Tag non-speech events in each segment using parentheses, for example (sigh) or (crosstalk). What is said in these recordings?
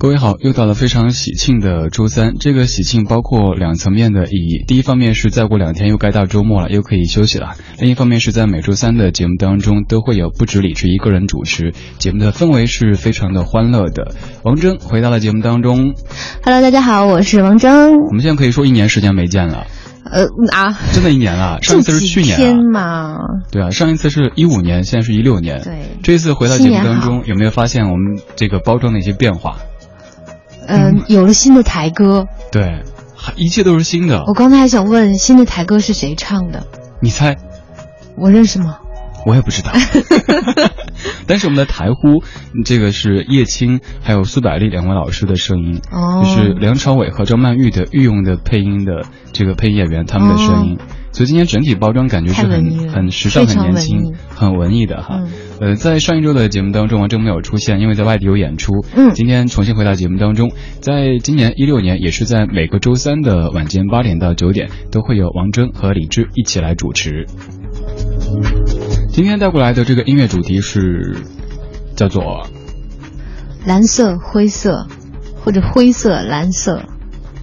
各位好，又到了非常喜庆的周三。这个喜庆包括两层面的意义。第一方面是再过两天又该到周末了，又可以休息了。另一方面是在每周三的节目当中都会有不止李志一个人主持，节目的氛围是非常的欢乐的。王峥回到了节目当中。Hello，大家好，我是王峥。我们现在可以说一年时间没见了。呃啊，真的一年了。上一次是去年天嘛。对啊，上一次是一五年，现在是一六年。对。这一次回到节目当中，有没有发现我们这个包装的一些变化？嗯，有了新的台歌，对，一切都是新的。我刚才还想问，新的台歌是谁唱的？你猜？我认识吗？我也不知道。(laughs) (laughs) 但是我们的台呼，这个是叶青还有苏百丽两位老师的声音，就是梁朝伟和张曼玉的御用的配音的这个配音演员他们的声音。所以今天整体包装感觉是很很时尚、很年轻、很文艺的哈。呃，在上一周的节目当中，王铮没有出现，因为在外地有演出。嗯，今天重新回到节目当中，在今年一六年，也是在每个周三的晚间八点到九点，都会有王铮和李志一起来主持。今天带过来的这个音乐主题是叫做蓝色、灰色，或者灰色、蓝色。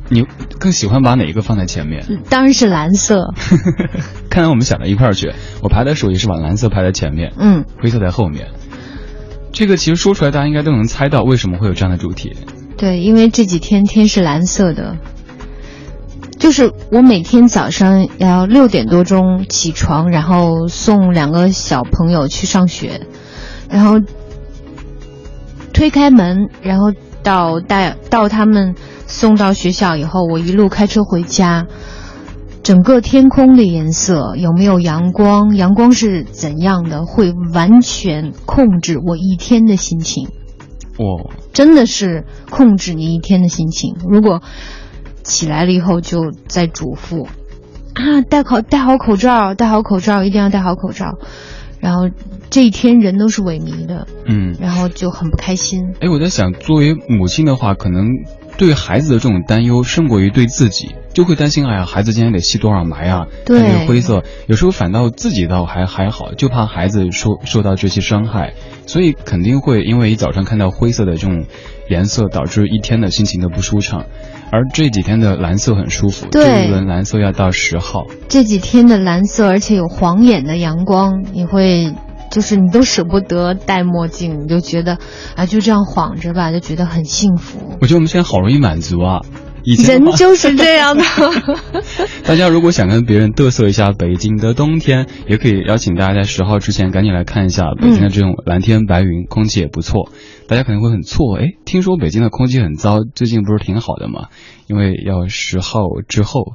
你更喜欢把哪一个放在前面？当然是蓝色。(laughs) 看来我们想到一块儿去。我排的时候也是把蓝色排在前面，嗯，灰色在后面。这个其实说出来，大家应该都能猜到为什么会有这样的主题。对，因为这几天天是蓝色的。就是我每天早上要六点多钟起床，然后送两个小朋友去上学，然后推开门，然后到带到他们。送到学校以后，我一路开车回家，整个天空的颜色有没有阳光？阳光是怎样的？会完全控制我一天的心情。哦，真的是控制你一天的心情。如果起来了以后就在嘱咐啊，戴口戴好口罩，戴好口罩，一定要戴好口罩。然后这一天人都是萎靡的，嗯，然后就很不开心。哎，我在想，作为母亲的话，可能。对孩子的这种担忧胜过于对自己，就会担心，哎呀，孩子今天得吸多少霾啊？对，这个灰色，有时候反倒自己倒还还好，就怕孩子受受到这些伤害，所以肯定会因为一早上看到灰色的这种颜色，导致一天的心情都不舒畅。而这几天的蓝色很舒服，这一轮蓝色要到十号。这几天的蓝色，而且有晃眼的阳光，你会。就是你都舍不得戴墨镜，你就觉得啊，就这样晃着吧，就觉得很幸福。我觉得我们现在好容易满足啊，人就是这样的。(laughs) 大家如果想跟别人嘚瑟一下北京的冬天，也可以邀请大家在十号之前赶紧来看一下北京的这种蓝天白云，空气也不错。大家可能会很错，哎，听说北京的空气很糟，最近不是挺好的吗？因为要十号之后。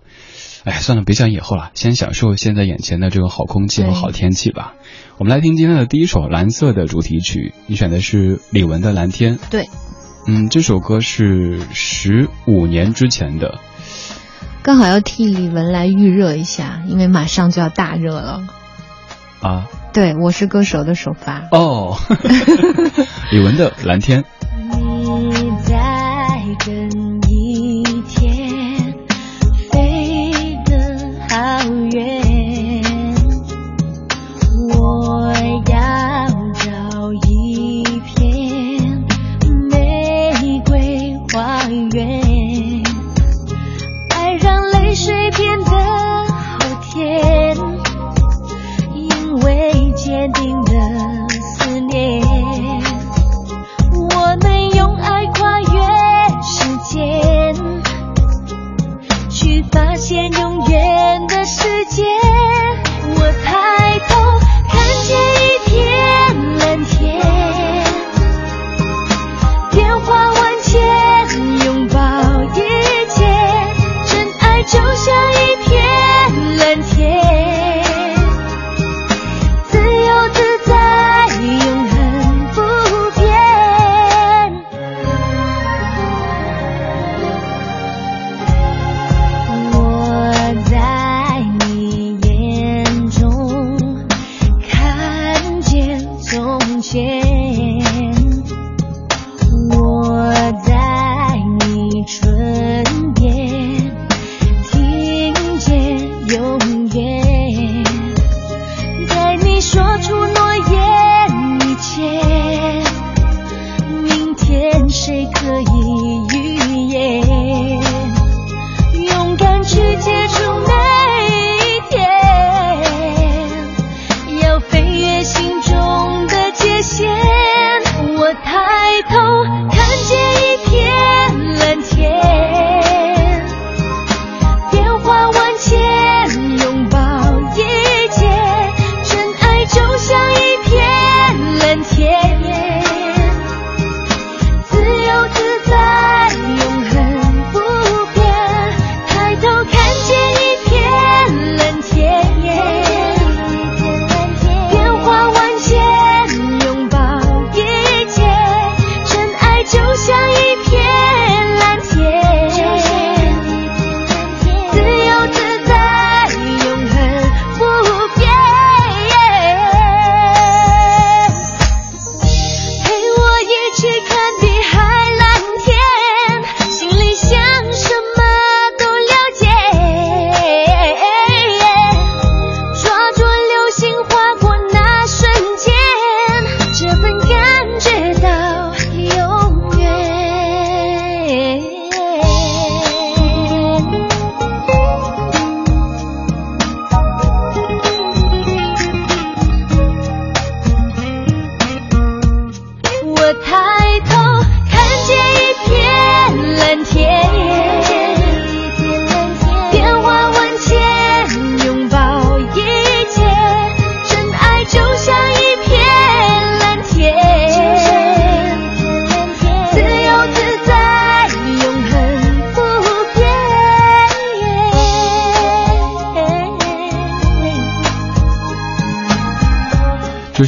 哎，算了，别想以后了，先享受现在眼前的这个好空气和好天气吧。我们来听今天的第一首蓝色的主题曲，你选的是李玟的《蓝天》。对，嗯，这首歌是十五年之前的，刚好要替李玟来预热一下，因为马上就要大热了。啊，对，我是歌手的首发。哦，(laughs) 李玟的《蓝天》。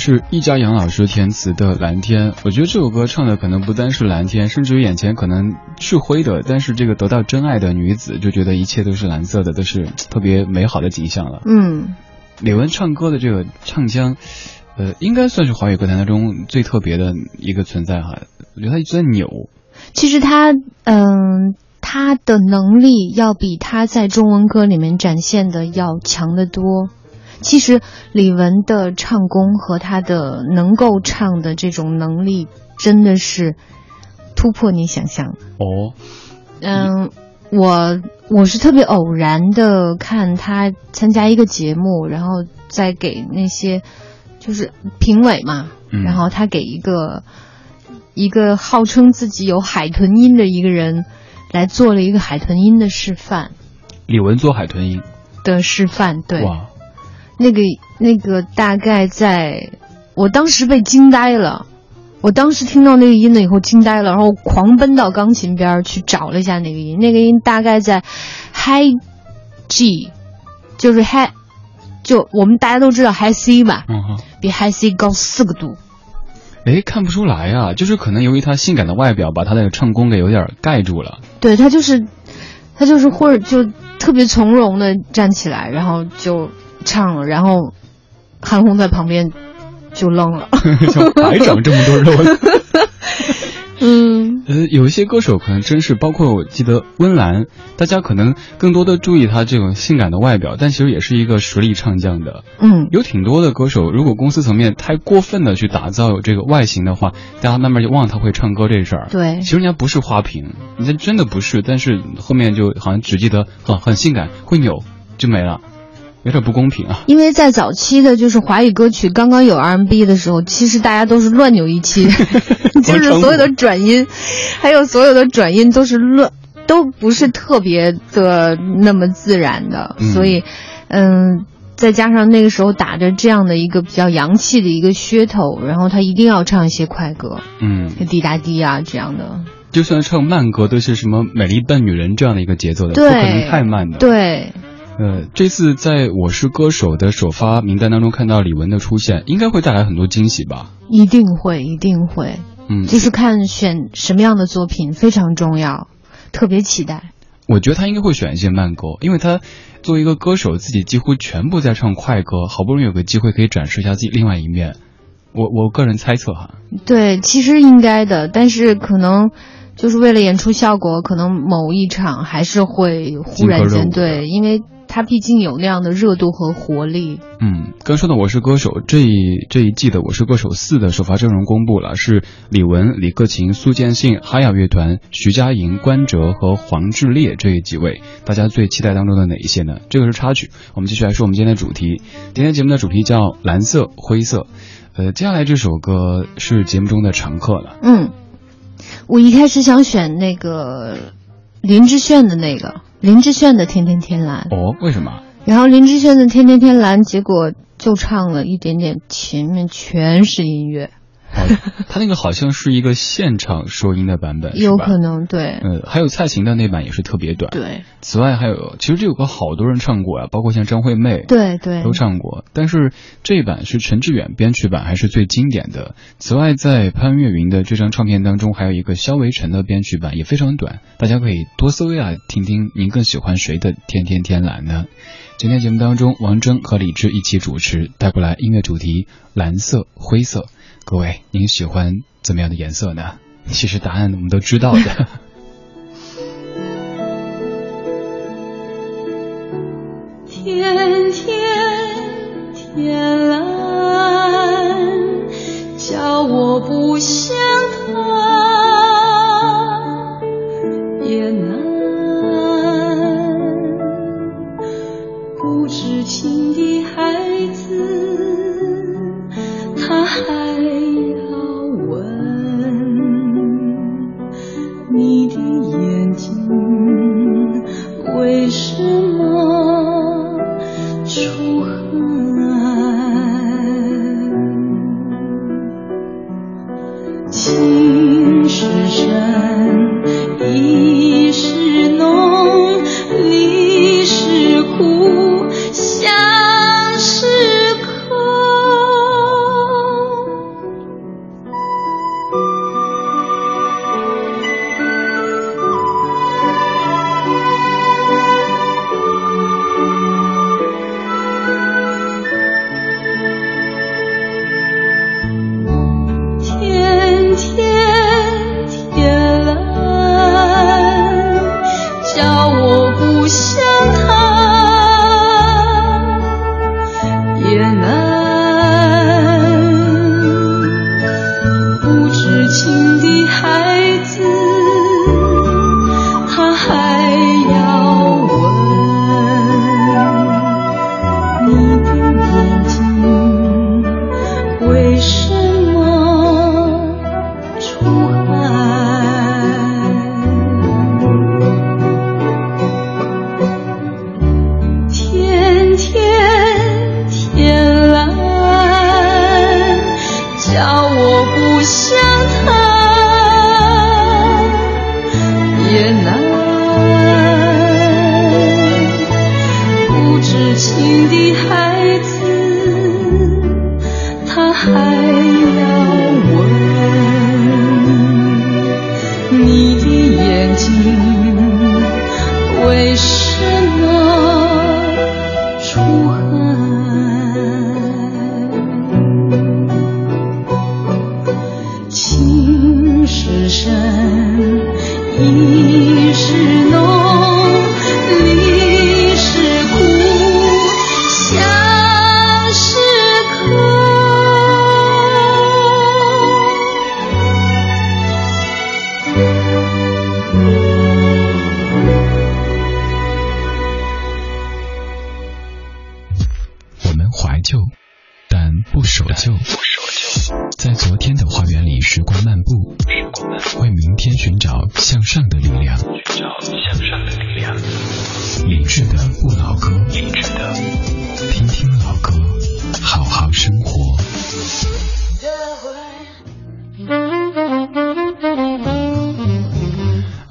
是易家扬老师填词的《蓝天》，我觉得这首歌唱的可能不单是蓝天，甚至于眼前可能是灰的，但是这个得到真爱的女子就觉得一切都是蓝色的，都是特别美好的景象了。嗯，李玟唱歌的这个唱腔，呃，应该算是华语歌坛当中最特别的一个存在哈。我觉得他一直在扭。其实他，嗯，他的能力要比他在中文歌里面展现的要强得多。其实李玟的唱功和她的能够唱的这种能力，真的是突破你想象。哦，嗯，我我是特别偶然的看她参加一个节目，然后再给那些就是评委嘛，嗯。然后他给一个一个号称自己有海豚音的一个人来做了一个海豚音的示范。李玟做海豚音，的示范，对。哇，那个那个大概在，我当时被惊呆了。我当时听到那个音了以后惊呆了，然后狂奔到钢琴边儿去找了一下那个音。那个音大概在 High G，就是 High，就我们大家都知道 High C 吧，嗯哼。比 High C 高四个度。哎，看不出来啊，就是可能由于他性感的外表，把他的唱功给有点盖住了。对他就是，他就是或者就特别从容的站起来，然后就唱了，然后韩红在旁边就愣了。(laughs) (laughs) 像白长这么多肉呢。(laughs) 嗯，呃，有一些歌手可能真是，包括我记得温岚，大家可能更多的注意她这种性感的外表，但其实也是一个实力唱将的。嗯，有挺多的歌手，如果公司层面太过分的去打造有这个外形的话，大家慢慢就忘了他会唱歌这事儿。对其实人家不是花瓶，人家真的不是，但是后面就好像只记得很很性感，会扭就没了，有点不公平啊。因为在早期的就是华语歌曲刚刚有 R&B 的时候，其实大家都是乱扭一气，(laughs) 就是所有的转音，还有所有的转音都是乱，都不是特别的那么自然的，嗯所以，嗯。再加上那个时候打着这样的一个比较洋气的一个噱头，然后他一定要唱一些快歌，嗯，滴答滴啊这样的。就算唱慢歌，都是什么美丽笨女人这样的一个节奏的，对不可能太慢的。对，呃，这次在我是歌手的首发名单当中看到李玟的出现，应该会带来很多惊喜吧？一定会，一定会。嗯，就是看选什么样的作品非常重要，特别期待。我觉得他应该会选一些慢歌，因为他作为一个歌手，自己几乎全部在唱快歌，好不容易有个机会可以展示一下自己另外一面。我我个人猜测哈，对，其实应该的，但是可能就是为了演出效果，可能某一场还是会忽然间对，因为它毕竟有那样的热度和活力。嗯，刚说的《我是歌手》这一这一季的《我是歌手四》的首发阵容公布了，是李玟、李克勤、苏建信、哈雅乐团、徐佳莹、关喆和黄致列这几位，大家最期待当中的哪一些呢？这个是插曲，我们继续来说我们今天的主题。今天节目的主题叫蓝色、灰色。呃，接下来这首歌是节目中的常客了。嗯，我一开始想选那个林志炫的那个林志炫的《天天天蓝》，哦，为什么？然后林志炫的《天天天蓝》，结果就唱了一点点，前面全是音乐，哦，他那个好像是一个现场收音的版本，(laughs) 有可。能对呃，还有蔡琴的那版也是特别短。。对此外还有，其实这首歌好多人唱过啊，包括像张惠妹。对对都唱过，但是这一版是陈志远编曲版，还是最经典的。此外，在潘越云的这张唱片当中，还有一个萧维辰的编曲版，也非常短，大家可以多搜一下，听听您更喜欢谁的《天天天蓝》呢？今天节目当中，王铮和李志一起主持，带过来音乐主题蓝色、灰色。各位，您喜欢怎么样的颜色呢？其实答案我们都知道的。(laughs) 天天天蓝，叫我不想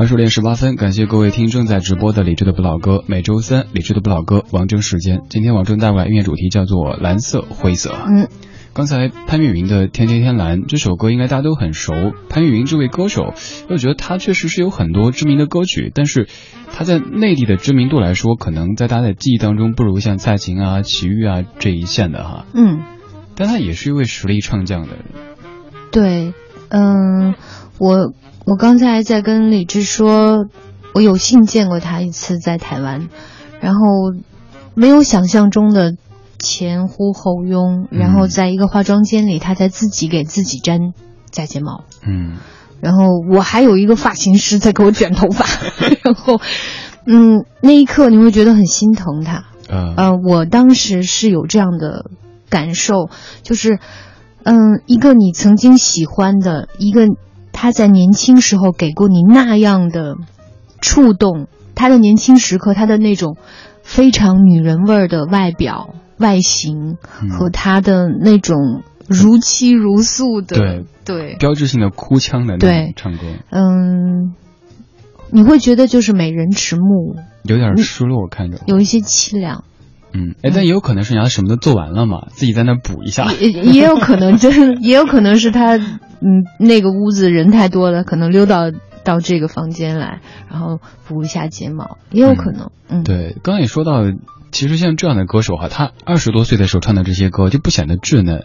十点十八分，感谢各位听正在直播的理智的不老歌。每周三，理智的不老歌王铮时间。今天王铮带过来音乐主题叫做蓝色灰色。嗯，刚才潘越云的《天天天蓝》这首歌应该大家都很熟。潘越云这位歌手，我觉得他确实是有很多知名的歌曲，但是他在内地的知名度来说，可能在大家的记忆当中不如像蔡琴啊、齐豫啊这一线的哈。嗯，但他也是一位实力唱将的人。对，嗯，我。我刚才在跟李志说，我有幸见过他一次在台湾，然后没有想象中的前呼后拥，然后在一个化妆间里，他在自己给自己粘假睫毛，嗯，然后我还有一个发型师在给我卷头发，(laughs) 然后，嗯，那一刻你会觉得很心疼他，呃，我当时是有这样的感受，就是，嗯，一个你曾经喜欢的一个。他在年轻时候给过你那样的触动，他的年轻时刻，他的那种非常女人味儿的外表、外形和他的那种如泣如诉的，对对，标志性的哭腔的那种唱歌，嗯，你会觉得就是美人迟暮，有点失落，看着。有一些凄凉。嗯，哎，但也有可能是人家什么都做完了嘛，自己在那补一下。也也有可能，真也有可能是他，嗯，那个屋子人太多了，可能溜到到这个房间来，然后补一下睫毛，也有可能。嗯，对，刚刚也说到，其实像这样的歌手哈，他二十多岁的时候唱的这些歌就不显得稚嫩。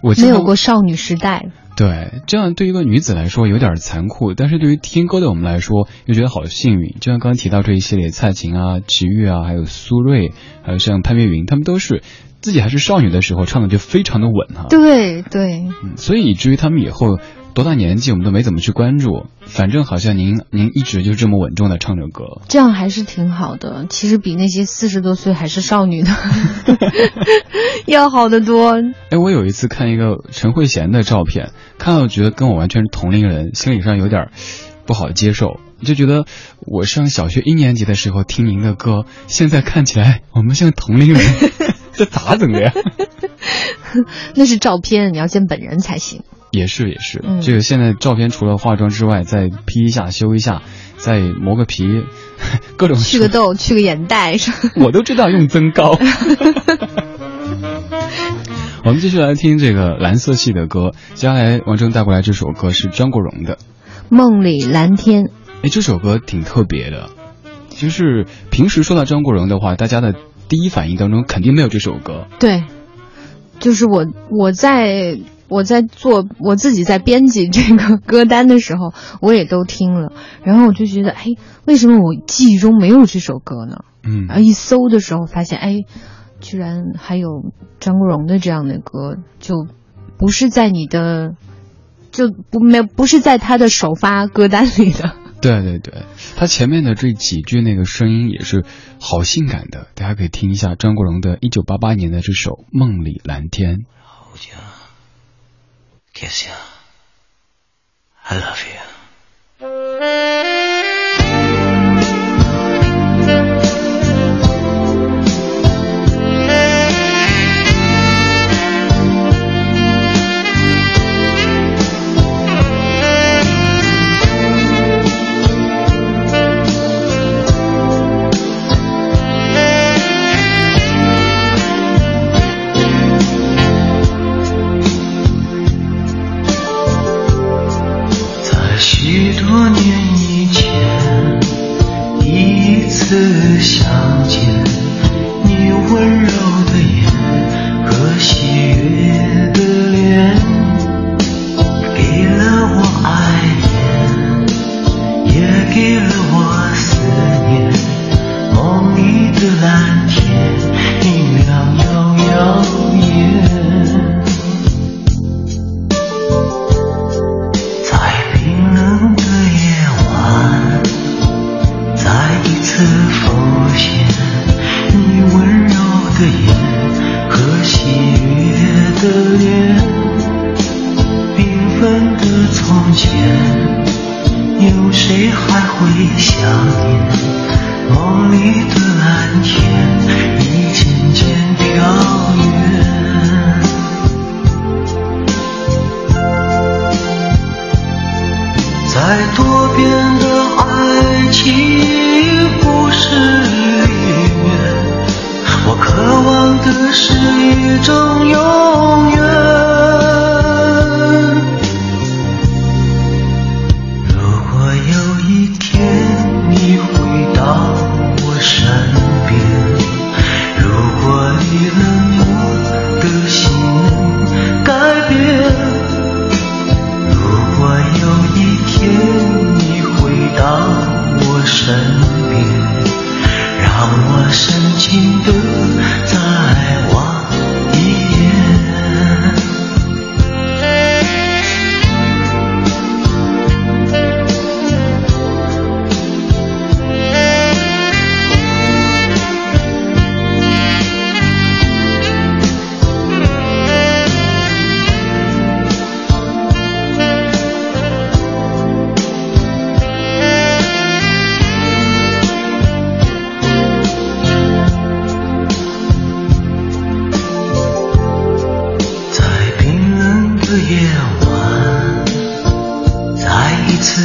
我没有过少女时代。对，这样对一个女子来说有点残酷，但是对于听歌的我们来说又觉得好幸运。就像刚刚提到这一系列，蔡琴啊、齐豫啊，还有苏芮，还有像潘越云，他们都是自己还是少女的时候唱的就非常的稳哈。对对，所以以至于他们以后。多大年纪我们都没怎么去关注，反正好像您您一直就这么稳重的唱着歌，这样还是挺好的。其实比那些四十多岁还是少女的 (laughs) (laughs) 要好得多。哎，我有一次看一个陈慧娴的照片，看到觉得跟我完全是同龄人，心理上有点不好接受，就觉得我上小学一年级的时候听您的歌，现在看起来我们像同龄人，(laughs) 这咋整的呀？(laughs) 那是照片，你要见本人才行。也是也是，这个现在照片除了化妆之外，再 P 一下、修一下，再磨个皮，(laughs) 各种去个痘、去个眼袋，我都知道用增高。(laughs) 我们继续来听这个蓝色系的歌，接下来王铮带过来这首歌是张国荣的《梦里蓝天》。哎，这首歌挺特别的，就是平时说到张国荣的话，大家的第一反应当中肯定没有这首歌。对，就是我我在。我在做我自己在编辑这个 (laughs) 歌单的时候，我也都听了，然后我就觉得，哎，为什么我记忆中没有这首歌呢？嗯，然后，一搜的时候发现，哎，居然还有张国荣的这样的歌，就不是在你的，就不没不是在他的首发歌单里的。对对对，他前面的这几句那个声音也是好性感的，大家可以听一下张国荣的一九八八年的这首《梦里蓝天》。Kiss you. I love you. 前，有谁还会想念梦里的蓝天？已渐渐飘远。在多变的爱情故事里面，我渴望的是一种永远。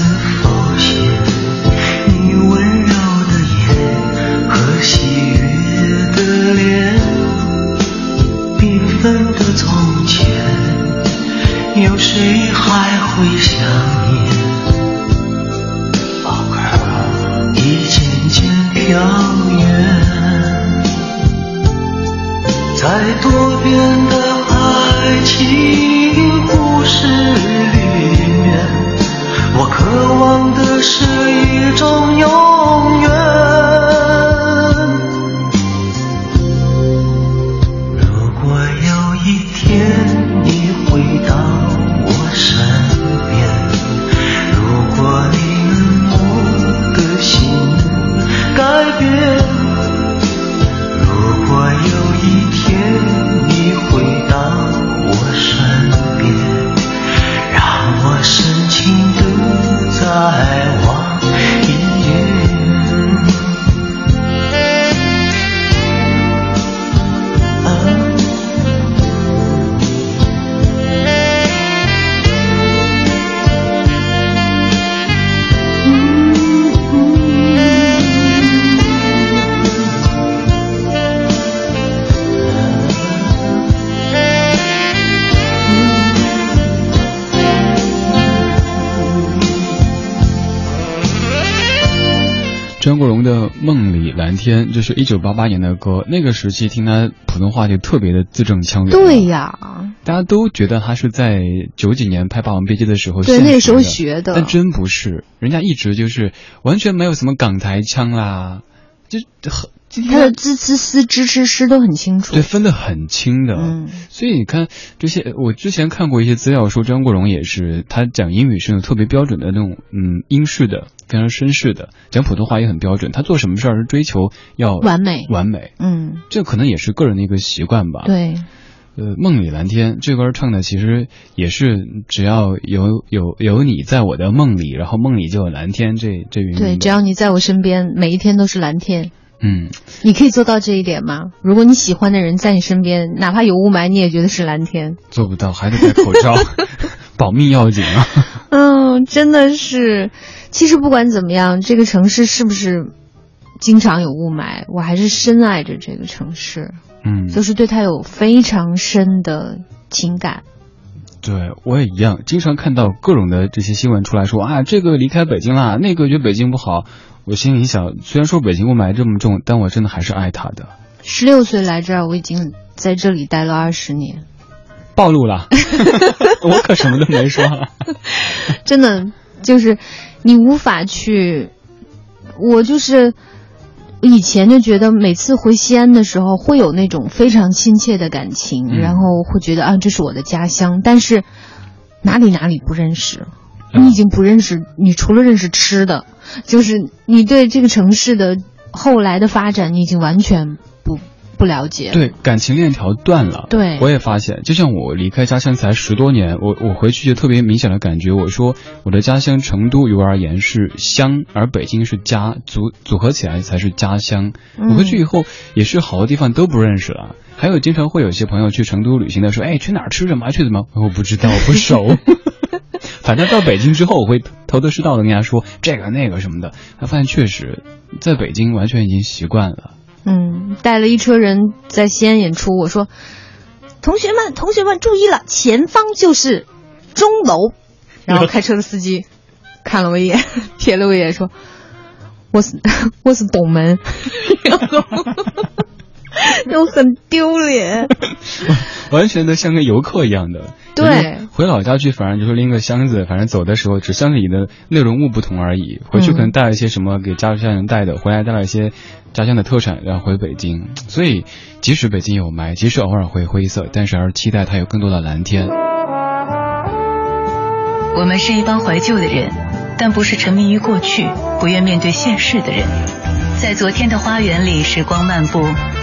음 里蓝天》，这是一九八八年的歌，那个时期听他普通话就特别的字正腔圆。对，呀，大家都觉得他是在九几年拍《霸王别姬》的时候对，那个时候学的。但真不是，人家一直就是完全没有什么港台腔啦，就很今他的天滋滋丝、支支诗都很清楚对。分得很清的。嗯所以你看这些，我之前看过一些资料说张国荣也是，他讲英语是有特别标准的那种嗯英式的，非常绅士的，讲普通话也很标准。他做什么事儿是追求要完美完美，嗯，这可能也是个人的一个习惯吧。。对，呃，《梦里蓝天》这歌唱的其实也是只要有有有你在我的梦里，然后梦里就有蓝天，这这云云对，只要你在我身边，每一天都是蓝天。嗯，你可以做到这一点吗？如果你喜欢的人在你身边，哪怕有雾霾，你也觉得是蓝天。做不到，还得戴口罩，(laughs) 保命要紧啊。嗯，真的是。其实不管怎么样，这个城市是不是经常有雾霾，我还是深爱着这个城市，嗯，就是对它有非常深的情感。对我也一样，经常看到各种的这些新闻出来说啊，这个离开北京啦，那个觉得北京不好。我心里想，虽然说北京雾霾这么重，但我真的还是爱它的。十六岁来这儿，我已经在这里待了二十年，暴露了，(laughs) 我可什么都没说。真的就是你无法去，我就是以前就觉得每次回西安的时候会有那种非常亲切的感情，嗯然后会觉得啊这是我的家乡，但是哪里哪里不认识，嗯你已经不认识，你除了认识吃的，就是你对这个城市的后来的发展，你已经完全不不了解。，对，感情链条断了。对我也发现，就像我离开家乡才十多年，我我回去就特别明显的感觉，我说我的家乡成都于我而言是乡，而北京是家，组组合起来才是家乡。嗯我回去以后也是好多地方都不认识了，还有经常会有些朋友去成都旅行的说，哎，去哪儿吃什么，去什么？(laughs) 我不知道，我不熟。反正到北京之后，我会头头是道的跟人家说这个那个什么的。他发现确实，在北京完全已经习惯了。嗯，带了一车人在西安演出，我说：“同学们，同学们注意了，前方就是钟楼。”然后开车的司机看了我一眼，(laughs) 瞥了我一眼，说：“我是 (laughs) 我是东门。”然后然后就很丢脸。(laughs) 完全的像个游客一样的。对，回老家去，反正就是拎个箱子，反正走的时候，只箱子里的内容物不同而已。回去可能带了一些什么给家乡人带的，回来带了一些家乡的特产，然后回北京。所以，即使北京有霾，即使偶尔会灰色，但是还是期待它有更多的蓝天。我们是一帮怀旧的人，但不是沉迷于过去、不愿面对现实的人。在昨天的花园里，时光漫步，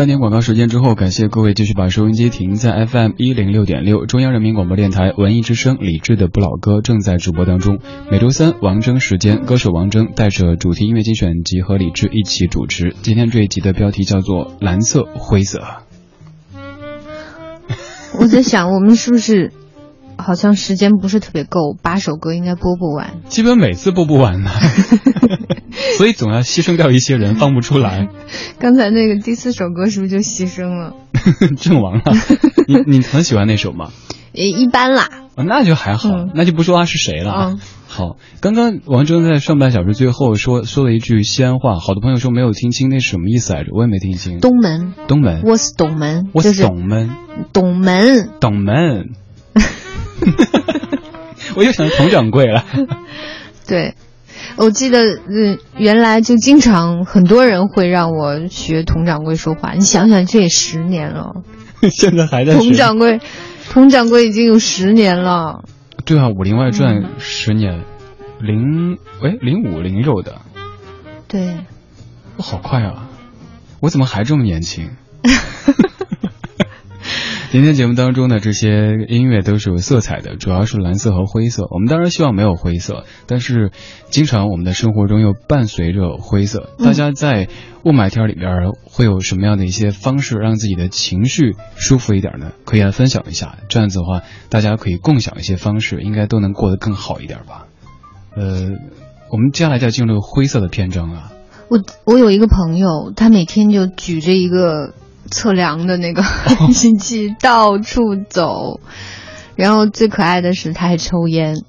半点广告时间之后，感谢各位继续把收音机停在 FM 一零六点六，中央人民广播电台文艺之声，李志的不老歌正在直播当中。每周三王铮时间，歌手王铮带着主题音乐精选集和李志一起主持。今天这一集的标题叫做蓝色灰色。我在想，我们是不是好像时间不是特别够，八首歌应该播不完。基本每次播不完呢，(laughs) (laughs) 所以总要牺牲掉一些人，放不出来。刚才那个第四首歌是不是就牺牲了？(laughs) 阵亡了。你你很喜欢那首吗？也 (laughs) 一般啦。啊，那就还好，嗯那就不说他是谁了。嗯好，刚刚王铮在上半小时最后说说了一句西安话，好多朋友说没有听清，那是什么意思来着？我也没听清。东门，东门，我是东门，我是是东门，东门。东门。我又想佟掌柜了。对，我记得，嗯，原来就经常很多人会让我学佟掌柜说话。你想想，这也十年了，(laughs) 现在还在佟掌柜，(laughs) 佟掌柜已经有十年了。对啊，《武林外传》嗯十年，零哎零五零六的，对，我好快啊！我怎么还这么年轻？(laughs) 今天节目当中的这些音乐都是有色彩的，主要是蓝色和灰色。我们当然希望没有灰色，但是经常我们的生活中又伴随着灰色。嗯大家在雾霾天里边会有什么样的一些方式让自己的情绪舒服一点呢？可以来分享一下。这样子的话，大家可以共享一些方式，应该都能过得更好一点吧。呃，我们接下来就要进入灰色的篇章了。我我有一个朋友，他每天就举着一个测量的那个 (laughs) 机器到处走，然后最可爱的是他还抽烟。(laughs)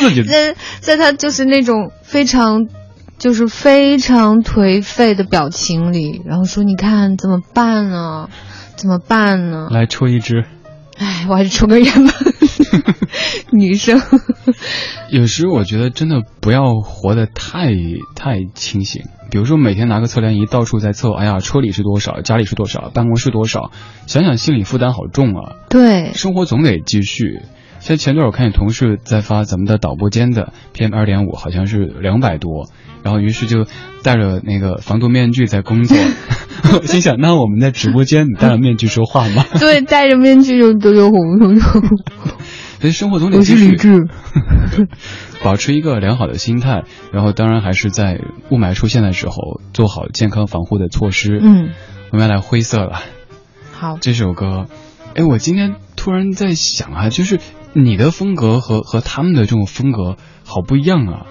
自己在在他就是那种非常就是非常颓废的表情里，然后说：“你看怎么办呢？怎么办呢？来抽一支。哎，我还是抽根烟吧。(laughs) ”女生，有时我觉得真的不要活得太太清醒。比如说每天拿个测量仪到处在测，哎呀，车里是多少，家里是多少，办公室多少，想想心理负担好重啊。对，生活总得继续。像前段我看见同事在发咱们的导播间的 PM 二点五好像是两百多，然后于是就戴着那个防毒面具在工作。(laughs) 我心想，那我们在直播间你戴着面具说话吗？(laughs) 对，戴着面具就都有红红红。(laughs) 所以生活总得我继续。保持一个良好的心态，然后当然还是在雾霾出现的时候做好健康防护的措施。嗯，我们要来灰色了。好，这首歌，哎，我今天突然在想啊，就是你的风格和和他们的这种风格好不一样啊。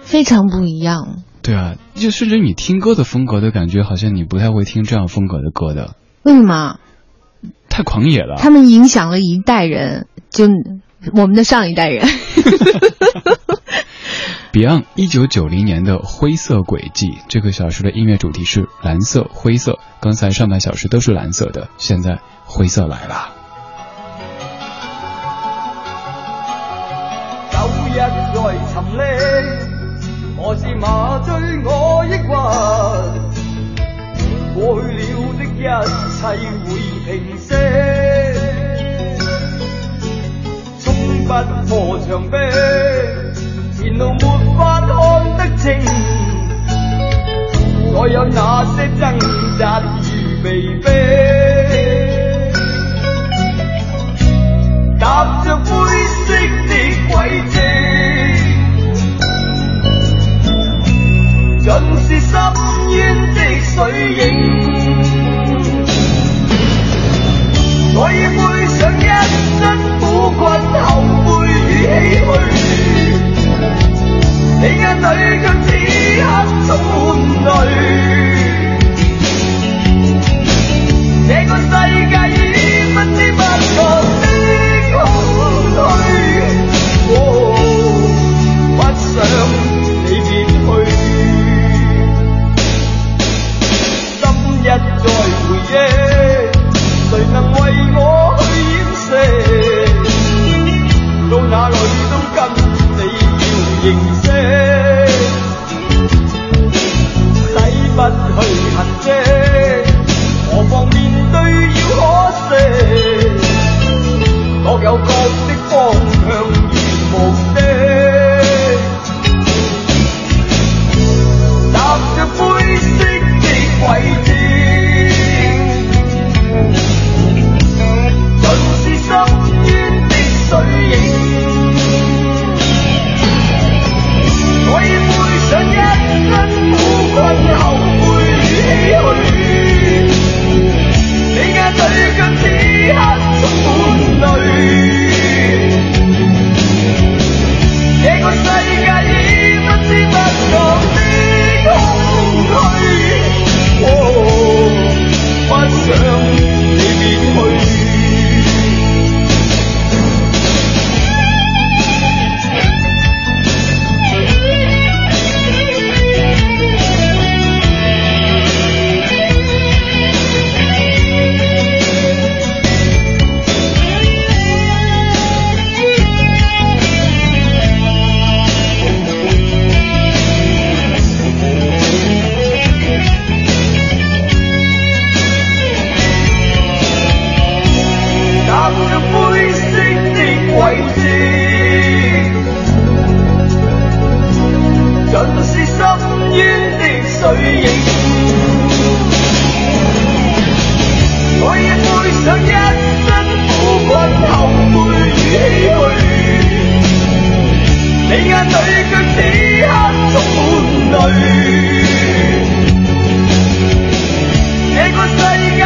非常不一样。对啊，就甚至你听歌的风格的感觉，好像你不太会听这样风格的歌的，为什么？太狂野了。他们影响了一代人，就我们的上一代人。(laughs) (laughs) Beyond 一九九零年的《灰色轨迹》这个小时的音乐主题是蓝色、灰色。刚才上半小时都是蓝色的，现在灰色来了。一再沉溺，何時麻醉我抑鬱？過去了的一切會平息，冲不破墙壁，前路沒法看得清，再有那些掙扎与被逼。踏着深淵的水影。我已背上一身苦困、后悔与唏嘘，你眼裏卻此刻充滿淚。這個世界眼里却此刻充滿淚。這個世界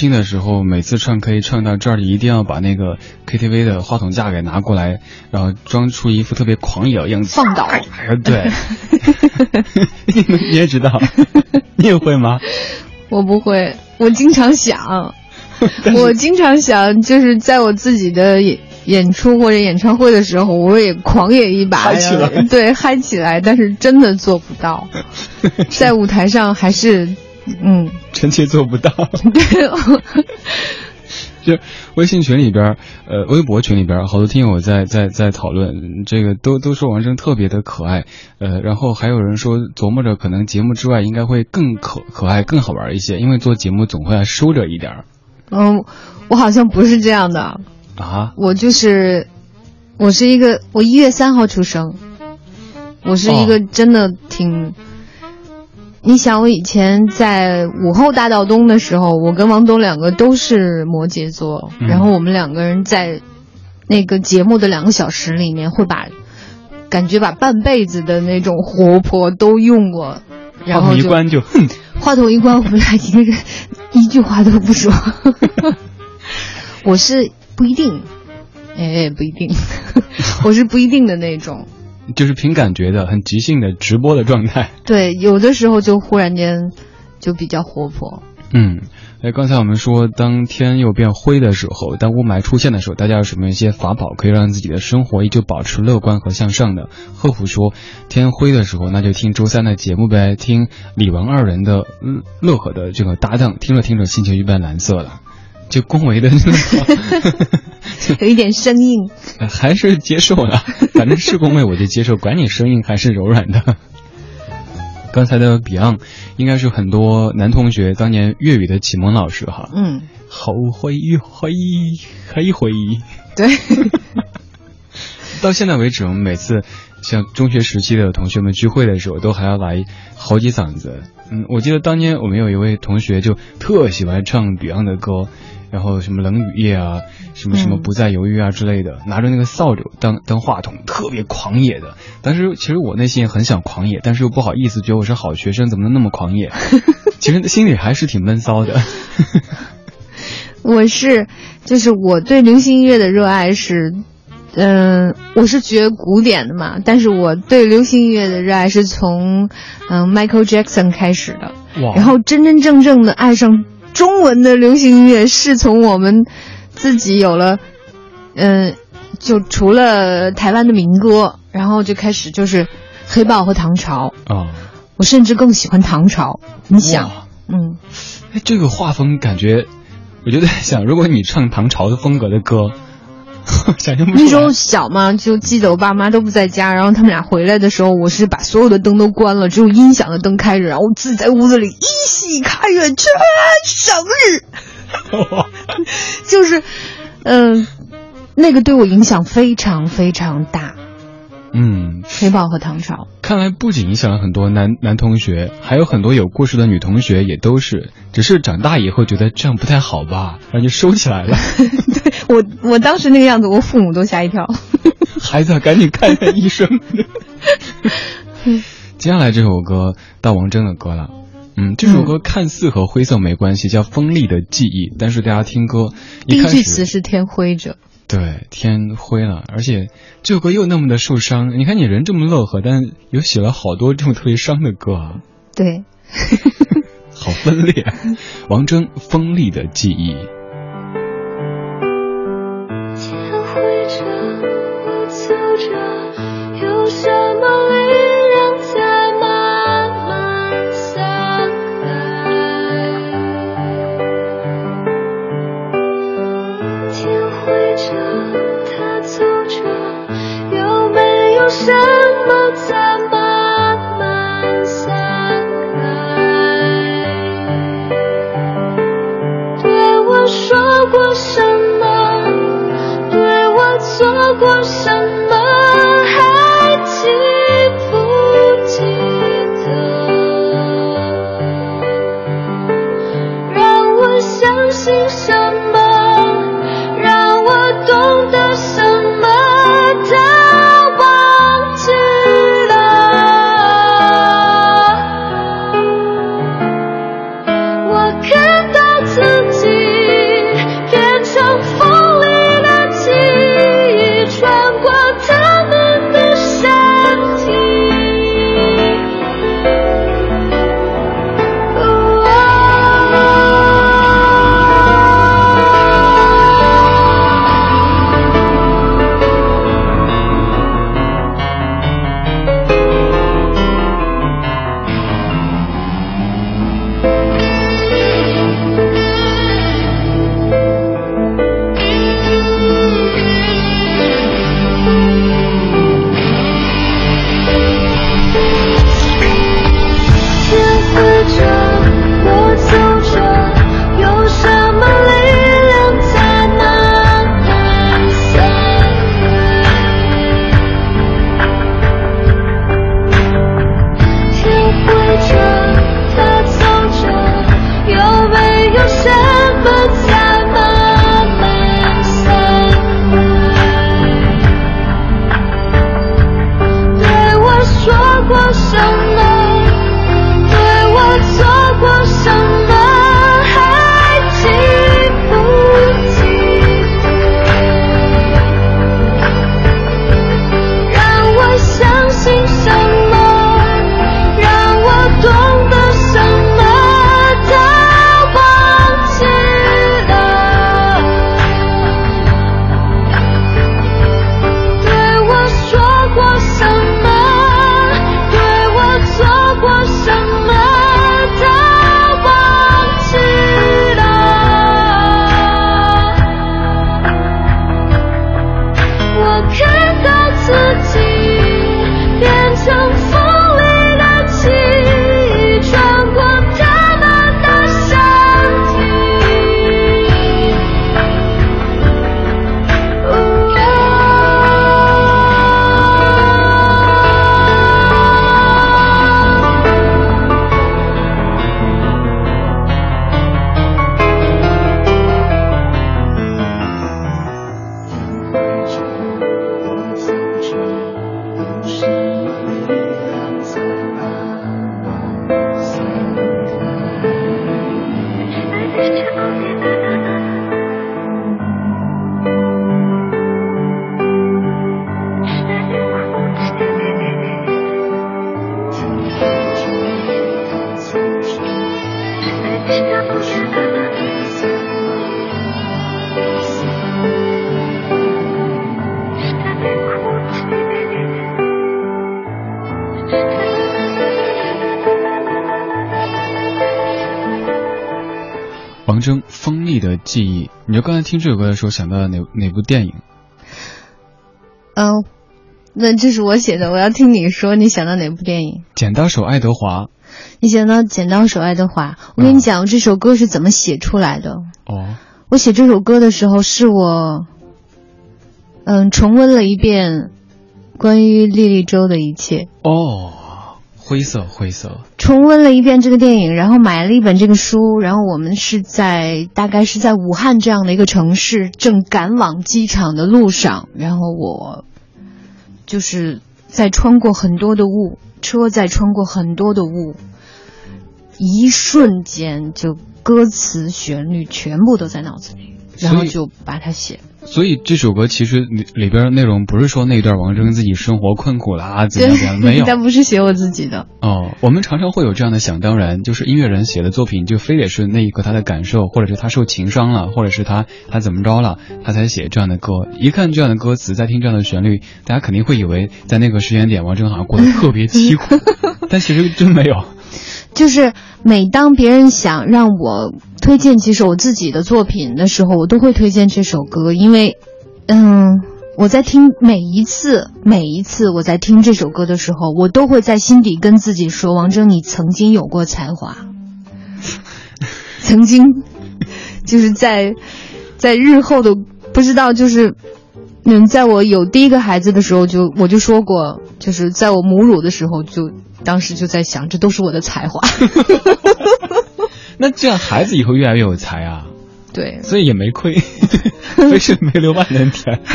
轻的时候，每次唱 K 唱到这儿，一定要把那个 KTV 的话筒架给拿过来，然后装出一副特别狂野的样子，放倒。哎呀对，(laughs) 你们你也知道，(laughs) 你也会吗？我不会，我经常想，(laughs) 我经常想，就是在我自己的演演出或者演唱会的时候，我也狂野一把，嗨起来。对，嗨起来，但是真的做不到，在舞台上还是，嗯，臣妾做不到。对，(laughs) 就微信群里边儿，呃，微博群里边儿，好多听友在在在讨论这个，都都说王铮特别的可爱，呃，然后还有人说琢磨着可能节目之外应该会更可可爱、更好玩一些，因为做节目总会要收着一点儿嗯，我好像不是这样的，啊。我就是，我是一个，我一月三号出生，我是一个哦真的挺。你想，我以前在午后大道东的时候，我跟王东两个都是摩羯座，嗯然后我们两个人在那个节目的两个小时里面，会把感觉把半辈子的那种活泼都用过，然话筒一关就哼，话筒一关，我们俩一个人一句话都不说。(laughs) 我是不一定，哎，不一定，(laughs) 我是不一定的那种。就是凭感觉的，很即兴的直播的状态。(laughs) 对，有的时候就忽然间就比较活泼。嗯，哎，刚才我们说，当天又变灰的时候，当雾霾出现的时候，大家有什么一些法宝可以让自己的生活依旧保持乐观和向上的？贺虎说，天灰的时候，那就听周三的节目呗，听李文二人的嗯乐呵的这个搭档，听着听着心情就变蓝色了。就恭维的那个，(laughs) 有一点生硬。还是接受了，(laughs) 反正是恭维我就接受，管你生硬还是柔软的。刚才的 Beyond 应该是很多男同学当年粤语的启蒙老师哈。嗯，后悔悔黑悔。对。(laughs) 到现在为止，我们每次像中学时期的同学们聚会的时候，都还要来好几嗓子。嗯，我记得当年我们有一位同学就特喜欢唱 Beyond 的歌，然后什么冷雨夜啊，什么什么不再犹豫啊之类的，拿着那个扫帚当当话筒，特别狂野的。当时其实我内心也很想狂野，但是又不好意思，觉得我是好学生，怎么能那么狂野？(laughs) 其实心里还是挺闷骚的。(laughs) 我是，就是我对流行音乐的热爱是。嗯，我是学古典的嘛，但是我对流行音乐的热爱是从嗯 Michael Jackson 开始的，然后真真正正的爱上中文的流行音乐是从我们自己有了，嗯，就除了台湾的民歌，然后就开始就是黑豹和唐朝。啊，我甚至更喜欢唐朝，你想，嗯，哎，这个画风感觉，我就在想，如果你唱唐朝的风格的歌。(laughs) 那时候小嘛，就记得我爸妈都不在家，然后他们俩回来的时候，我是把所有的灯都关了，只有音响的灯开着，然后自己在屋子里依稀看远全生日，(laughs) 就是，嗯，那个对我影响非常非常大。嗯，黑豹和唐朝，看来不仅影响了很多男男同学，还有很多有故事的女同学也都是，只是长大以后觉得这样不太好吧，然后就收起来了。(laughs) 对我，我当时那个样子，我父母都吓一跳。(laughs) 孩子，赶紧看看医生。(laughs) 接下来这首歌到王铮的歌了，嗯，这首歌看似和灰色没关系，叫《锋利的记忆》，但是大家听歌，第一句词是天灰着。对，天灰了，而且这首歌又那么的受伤。你看你人这么乐呵，但有写了好多这种特别伤的歌啊。对，(laughs) 好分裂。王铮《锋利的记忆》。天灰着，我走着，有什么力量做过看到自己变成你就刚才听这首歌的时候想到了哪哪部电影？嗯、那这是我写的，我要听你说，你想到哪部电影？剪刀手爱德华。你想到《剪刀手爱德华》？我跟你讲，这首歌是怎么写出来的。哦，我写这首歌的时候，是我，嗯，重温了一遍关于莉莉周的一切，哦，灰色灰色。重温了一遍这个电影，然后买了一本这个书，然后我们是在大概是在武汉这样的一个城市，正赶往机场的路上，然后我就是在穿过很多的雾，车在穿过很多的雾，一瞬间就歌词旋律全部都在脑子里，然后就把它写了。所以这首歌其实里里边的内容不是说那段王铮自己生活困苦啦，怎样怎样，(laughs) 没有。但不是写我自己的。哦，我们常常会有这样的想当然，就是音乐人写的作品就非得是那一刻他的感受，或者是他受情伤了，或者是他他怎么着了，他才写这样的歌。一看这样的歌词，再听这样的旋律，大家肯定会以为在那个时间点，王铮好像过得特别凄苦，(laughs) 但其实真没有。就是每当别人想让我推荐几首我自己的作品的时候，我都会推荐这首歌，因为，嗯，我在听每一次每一次我在听这首歌的时候，我都会在心底跟自己说：王铮，你曾经有过才华，曾经，就是在在日后的不知道就是。嗯，在我有第一个孩子的时候就，我就说过，就是在我母乳的时候就，当时就在想，这都是我的才华。(laughs) 那这样孩子以后越来越有才啊，对，所以也没亏，(laughs) 非是没留万年田。(laughs)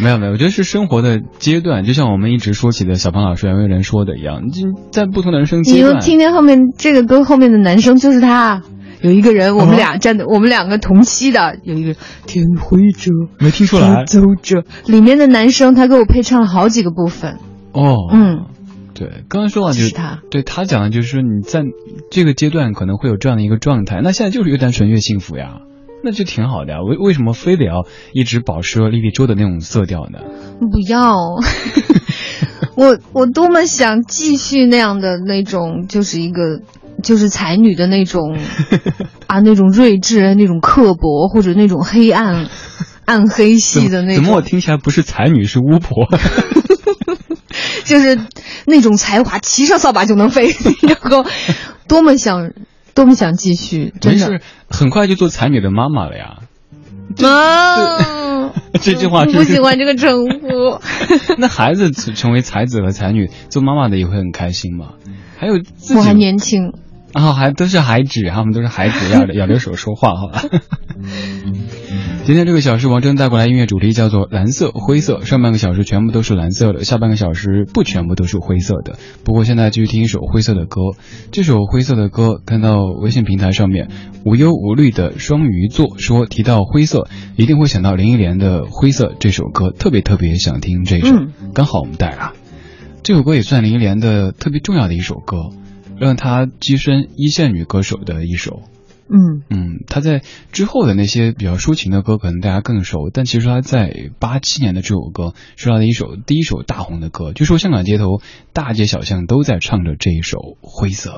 没有没有，我觉得是生活的阶段，就像我们一直说起的小胖老师袁惟仁说的一样，就在不同的人生你阶段，就听见后面这个歌后面的男生就是他，有一个人，我们俩站的，我们两个同期的，有一个天灰者，没听出来。走者，里面的男生他给我配唱了好几个部分，哦，嗯，对，刚刚说到就是是他，对他讲的就是说你在这个阶段可能会有这样的一个状态，那现在就是越单纯越幸福呀，那就挺好的呀。为为什么非得要一直保持莉莉周的那种色调呢？不要，(laughs) 我我多么想继续那样的那种，就是一个就是才女的那种 (laughs) 啊，那种睿智、那种刻薄或者那种黑暗、暗黑系的那怎么我，听起来不是才女是巫婆？(laughs) 就是那种才华，骑上扫把就能飞，(laughs) 然后多么想多么想继续，真的事，很快就做才女的妈妈了呀。妈，(laughs) 这句话是不喜欢这个称呼。那孩子成为才子和才女，做妈妈的也会很开心嘛。还有自己我还年轻，啊、还都是孩子，他们都是孩子，要咬着手说话，好吧。今天这个小时，王铮带过来音乐主题叫做蓝色、灰色。上半个小时全部都是蓝色的，下半个小时不全部都是灰色的。不过现在继续听一首灰色的歌。这首灰色的歌，看到微信平台上面无忧无虑的双鱼座说，提到灰色，一定会想到林忆莲的《灰色》这首歌，特别特别想听这首。嗯刚好我们带了这首歌，也算林忆莲的特别重要的一首歌，让她跻身一线女歌手的一首。嗯嗯，他在之后的那些比较抒情的歌，可能大家更熟，但其实他在八七年的这首歌是他的一首第一首大红的歌，据说香港街头大街小巷都在唱着这一首《灰色》。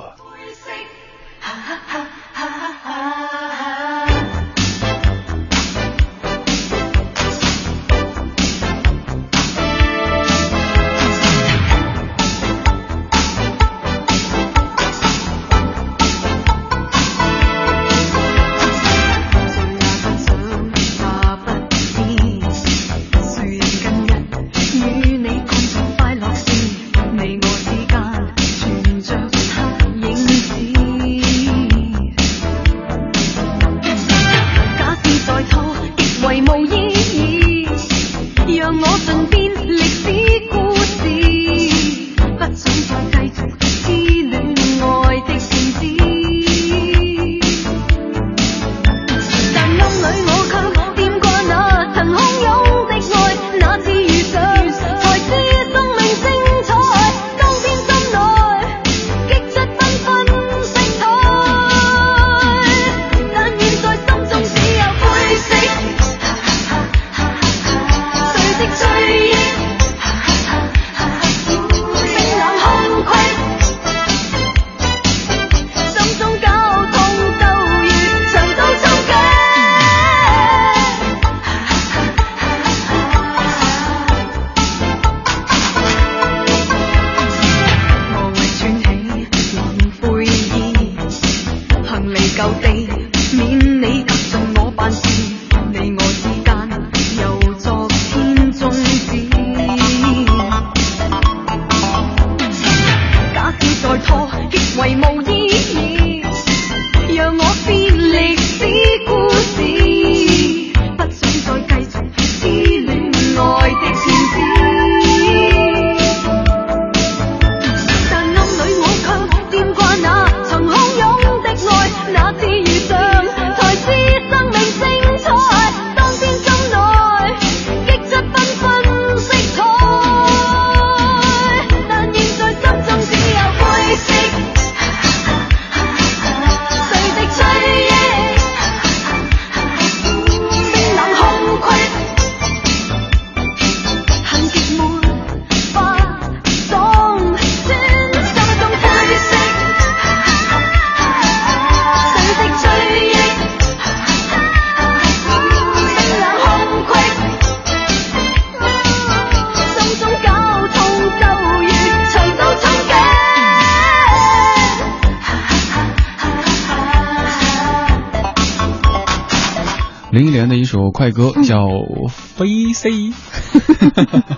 歌嗯。叫《飞 C》，(laughs)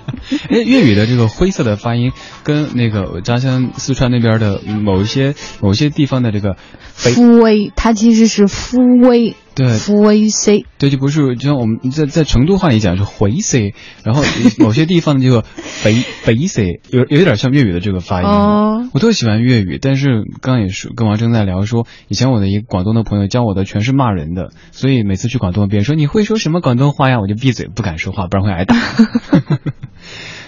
哎，粤语的这个灰色的发音跟那个我家乡四川那边的某一些某些地方的这个飞，夫威，它其实是夫威，对夫威 C，对，就不是就像我们在在成都话里讲是回 C，然后某些地方这个肥肥 C 有有点像粤语的这个发音。哦我特喜欢粤语，但是刚刚也是跟王铮在聊说，以前我的一个广东的朋友教我的全是骂人的，所以每次去广东，别人说你会说什么广东话呀，我就闭嘴不敢说话，不然会挨打。(laughs)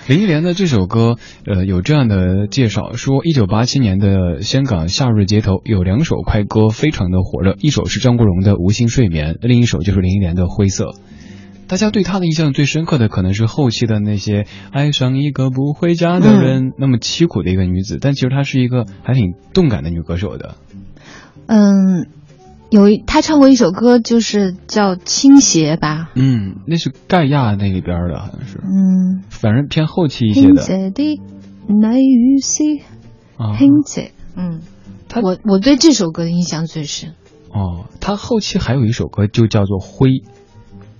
林忆莲的这首歌，呃，有这样的介绍说，一九八七年的香港夏日街头有两首快歌非常的火热，一首是张国荣的《无心睡眠》，另一首就是林忆莲的《灰色》。大家对她的印象最深刻的可能是后期的那些爱上一个不回家的人，那么凄苦的一个女子，但其实她是一个还挺动感的女歌手的。嗯，有一他唱过一首歌，就是叫《倾斜》吧，嗯，那是盖亚那里边的，好像是，嗯，反正偏后期一些倾的斜的那雨丝，啊。倾斜，嗯，他我我对这首歌的印象最深。哦，他后期还有一首歌就叫做《灰》，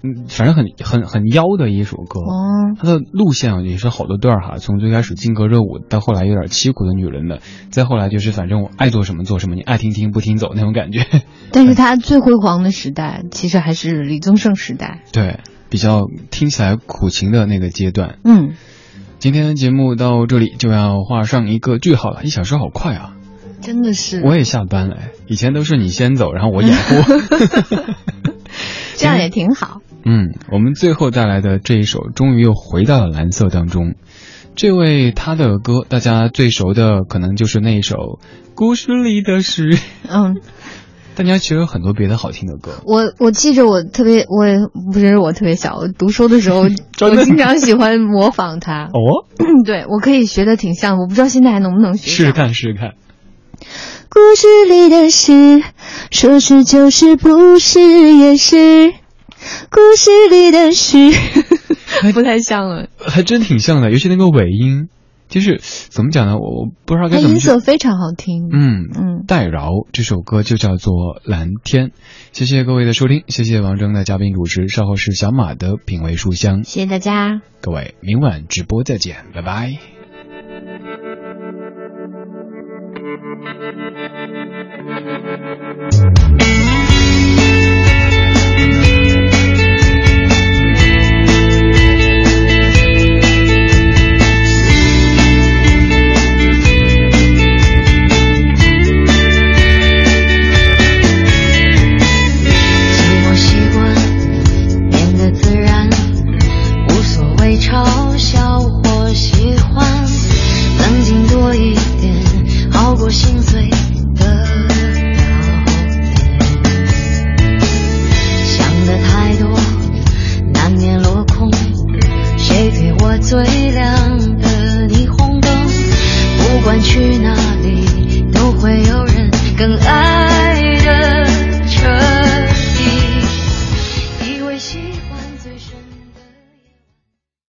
嗯，反正很很很妖的一首歌。哦，他的路线也是好多段儿哈，从最开始劲歌热舞，到后来有点凄苦的女人的，再后来就是反正我爱做什么做什么，你爱听听不听走那种感觉。(laughs) 但是他最辉煌的时代，其实还是李宗盛时代。对，比较听起来苦情的那个阶段。嗯，今天节目到这里就要画上一个句号了，一小时好快啊！真的是，我也下班了，哎以前都是你先走，然后我掩护。(laughs) 这样也挺好。嗯，我们最后带来的这一首，终于又回到了蓝色当中。这位他的歌，大家最熟的可能就是那一首《故事里的事》，嗯，但家其实有很多别的好听的歌。我我记着我特别，我也不是我特别小，我读书的时候，(laughs) 我经常喜欢模仿他。哦，(clears throat) 对，我可以学的挺像，我不知道现在还能不能学试试。看，试试看。故事里的事，说是就是，不是也是。故事里的事，(laughs) 不太像了。还真挺像的，尤其那个尾音，就是怎么讲呢？我我不知道该怎么它。音色非常好听。嗯嗯代饶这首歌就叫做《蓝天》。谢谢各位的收听，谢谢王铮的嘉宾主持，稍后是小马的品味书香。谢谢大家。各位，明晚直播再见，拜拜。